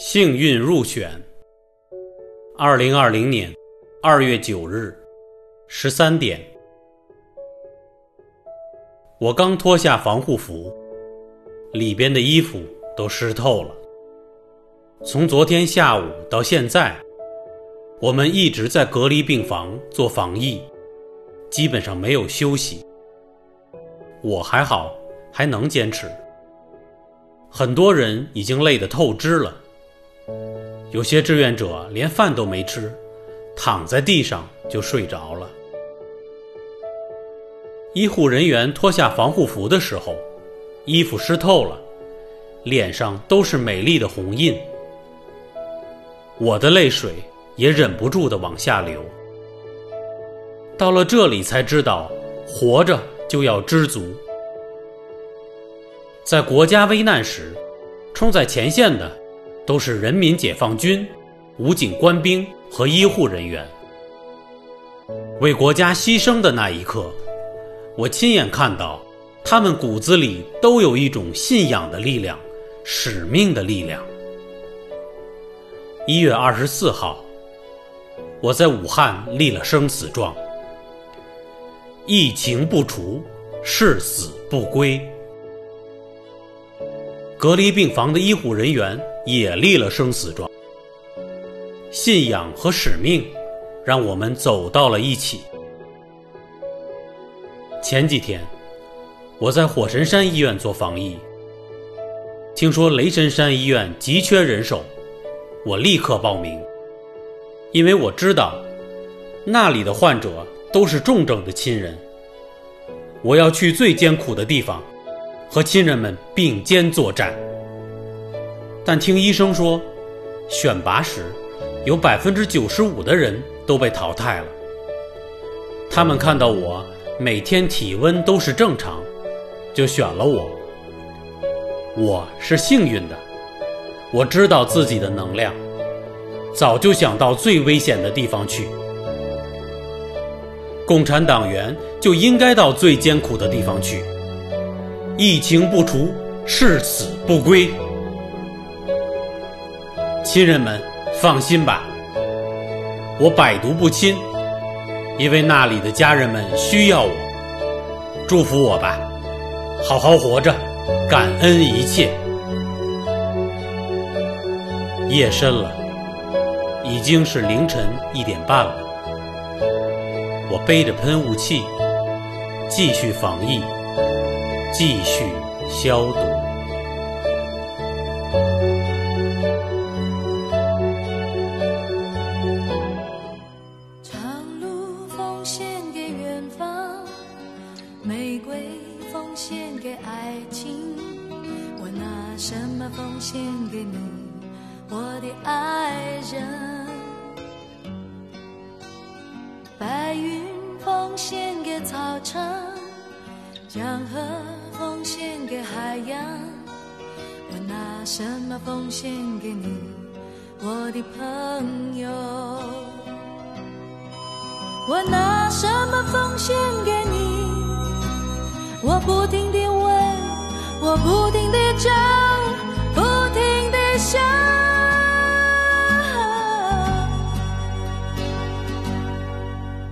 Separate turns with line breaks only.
幸运入选。二零二零年二月九日十三点，我刚脱下防护服，里边的衣服都湿透了。从昨天下午到现在，我们一直在隔离病房做防疫，基本上没有休息。我还好，还能坚持。很多人已经累得透支了。有些志愿者连饭都没吃，躺在地上就睡着了。医护人员脱下防护服的时候，衣服湿透了，脸上都是美丽的红印。我的泪水也忍不住的往下流。到了这里才知道，活着就要知足。在国家危难时，冲在前线的。都是人民解放军、武警官兵和医护人员为国家牺牲的那一刻，我亲眼看到，他们骨子里都有一种信仰的力量、使命的力量。一月二十四号，我在武汉立了生死状：疫情不除，誓死不归。隔离病房的医护人员。也立了生死状。信仰和使命，让我们走到了一起。前几天，我在火神山医院做防疫，听说雷神山医院急缺人手，我立刻报名，因为我知道那里的患者都是重症的亲人，我要去最艰苦的地方，和亲人们并肩作战。但听医生说，选拔时有百分之九十五的人都被淘汰了。他们看到我每天体温都是正常，就选了我。我是幸运的，我知道自己的能量，早就想到最危险的地方去。共产党员就应该到最艰苦的地方去。疫情不除，誓死不归。亲人们，放心吧，我百毒不侵，因为那里的家人们需要我。祝福我吧，好好活着，感恩一切。夜深了，已经是凌晨一点半了。我背着喷雾器，继续防疫，继续消毒。
长路奉献给远方玫瑰奉献给爱情我拿什么奉献给你我的爱人白云奉献给草场。江河奉献给海洋。我拿什么奉献给你，我的朋友？我拿什么奉献给你？我不停地问，我不停地找。